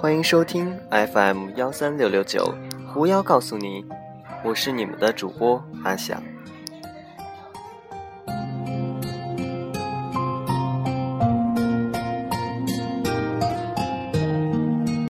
欢迎收听 fm 幺三六六九狐妖告诉你我是你们的主播阿翔。